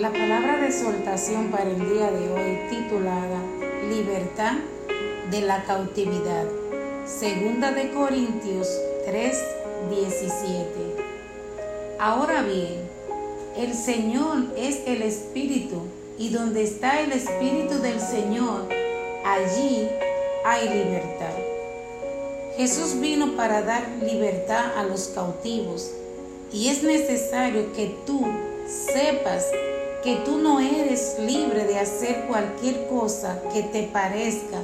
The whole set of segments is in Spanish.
La palabra de exhortación para el día de hoy titulada Libertad de la cautividad. Segunda de Corintios 3, 17. Ahora bien, el Señor es el Espíritu y donde está el Espíritu del Señor, allí hay libertad. Jesús vino para dar libertad a los cautivos y es necesario que tú sepas que tú no eres libre de hacer cualquier cosa que te parezca,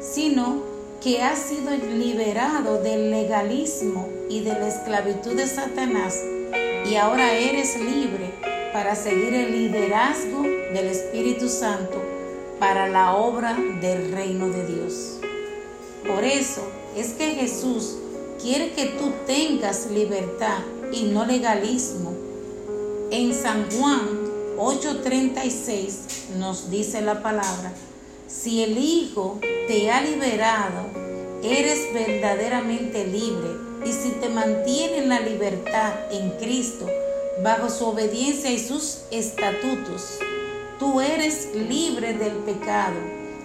sino que has sido liberado del legalismo y de la esclavitud de Satanás y ahora eres libre para seguir el liderazgo del Espíritu Santo para la obra del reino de Dios. Por eso es que Jesús quiere que tú tengas libertad y no legalismo. En San Juan 8:36 nos dice la palabra, si el Hijo te ha liberado, eres verdaderamente libre y si te mantiene en la libertad en Cristo, bajo su obediencia y sus estatutos, tú eres libre del pecado,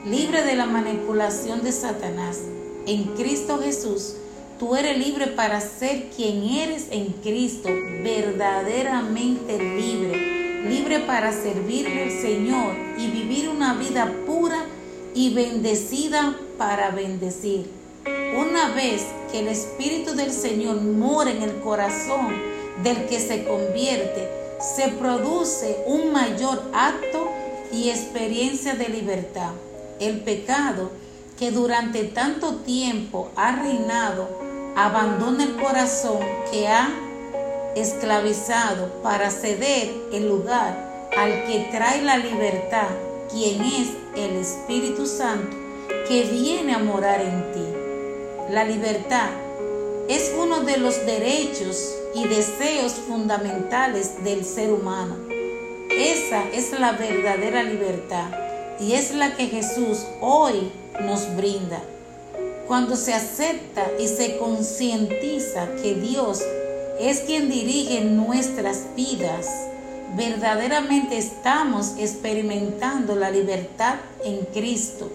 libre de la manipulación de Satanás. En Cristo Jesús, tú eres libre para ser quien eres en Cristo, verdaderamente libre libre para servirle al Señor y vivir una vida pura y bendecida para bendecir. Una vez que el Espíritu del Señor mora en el corazón del que se convierte, se produce un mayor acto y experiencia de libertad. El pecado que durante tanto tiempo ha reinado abandona el corazón que ha esclavizado para ceder el lugar al que trae la libertad, quien es el Espíritu Santo, que viene a morar en ti. La libertad es uno de los derechos y deseos fundamentales del ser humano. Esa es la verdadera libertad y es la que Jesús hoy nos brinda. Cuando se acepta y se concientiza que Dios es quien dirige nuestras vidas, verdaderamente estamos experimentando la libertad en Cristo.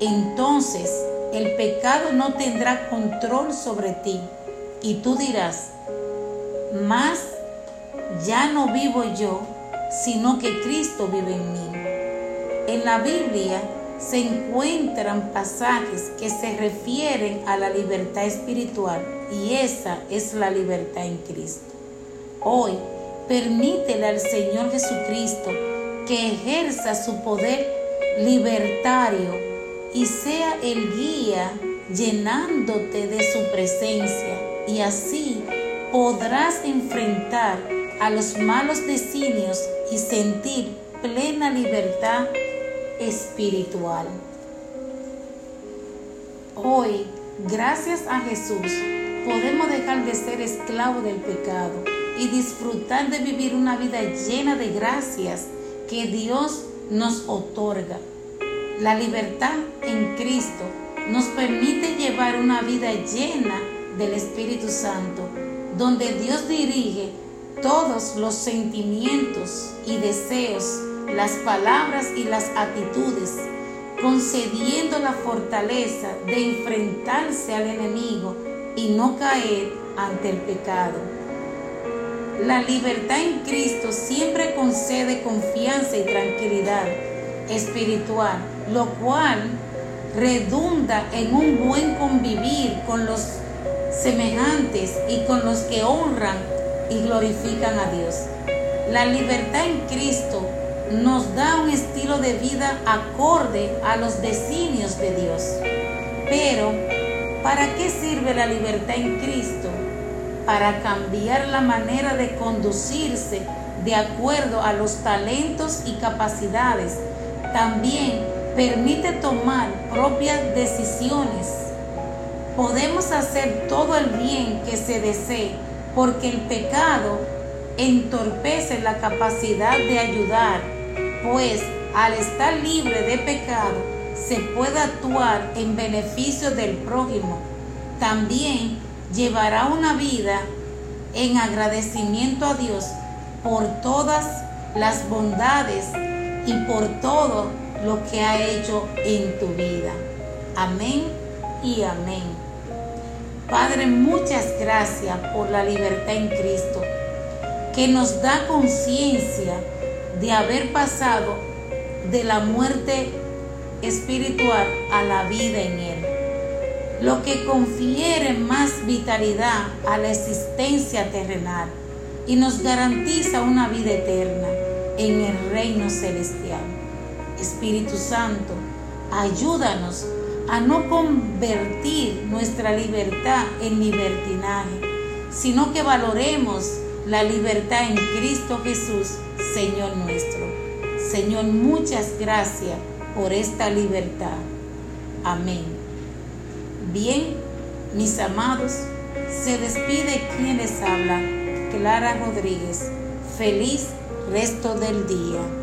Entonces el pecado no tendrá control sobre ti y tú dirás, más ya no vivo yo, sino que Cristo vive en mí. En la Biblia se encuentran pasajes que se refieren a la libertad espiritual y esa es la libertad en Cristo. Hoy, permítele al Señor Jesucristo que ejerza su poder libertario y sea el guía llenándote de su presencia y así podrás enfrentar a los malos designios y sentir plena libertad espiritual. Hoy, gracias a Jesús, podemos dejar de ser esclavos del pecado y disfrutar de vivir una vida llena de gracias que Dios nos otorga. La libertad en Cristo nos permite llevar una vida llena del Espíritu Santo, donde Dios dirige todos los sentimientos y deseos las palabras y las actitudes, concediendo la fortaleza de enfrentarse al enemigo y no caer ante el pecado. La libertad en Cristo siempre concede confianza y tranquilidad espiritual, lo cual redunda en un buen convivir con los semejantes y con los que honran y glorifican a Dios. La libertad en Cristo nos da un estilo de vida acorde a los designios de Dios. Pero, ¿para qué sirve la libertad en Cristo? Para cambiar la manera de conducirse de acuerdo a los talentos y capacidades. También permite tomar propias decisiones. Podemos hacer todo el bien que se desee porque el pecado entorpece la capacidad de ayudar pues al estar libre de pecado se puede actuar en beneficio del prójimo. También llevará una vida en agradecimiento a Dios por todas las bondades y por todo lo que ha hecho en tu vida. Amén y amén. Padre, muchas gracias por la libertad en Cristo, que nos da conciencia de haber pasado de la muerte espiritual a la vida en Él, lo que confiere más vitalidad a la existencia terrenal y nos garantiza una vida eterna en el reino celestial. Espíritu Santo, ayúdanos a no convertir nuestra libertad en libertinaje, sino que valoremos la libertad en Cristo Jesús, Señor nuestro. Señor, muchas gracias por esta libertad. Amén. Bien, mis amados, se despide quien les habla, Clara Rodríguez. Feliz resto del día.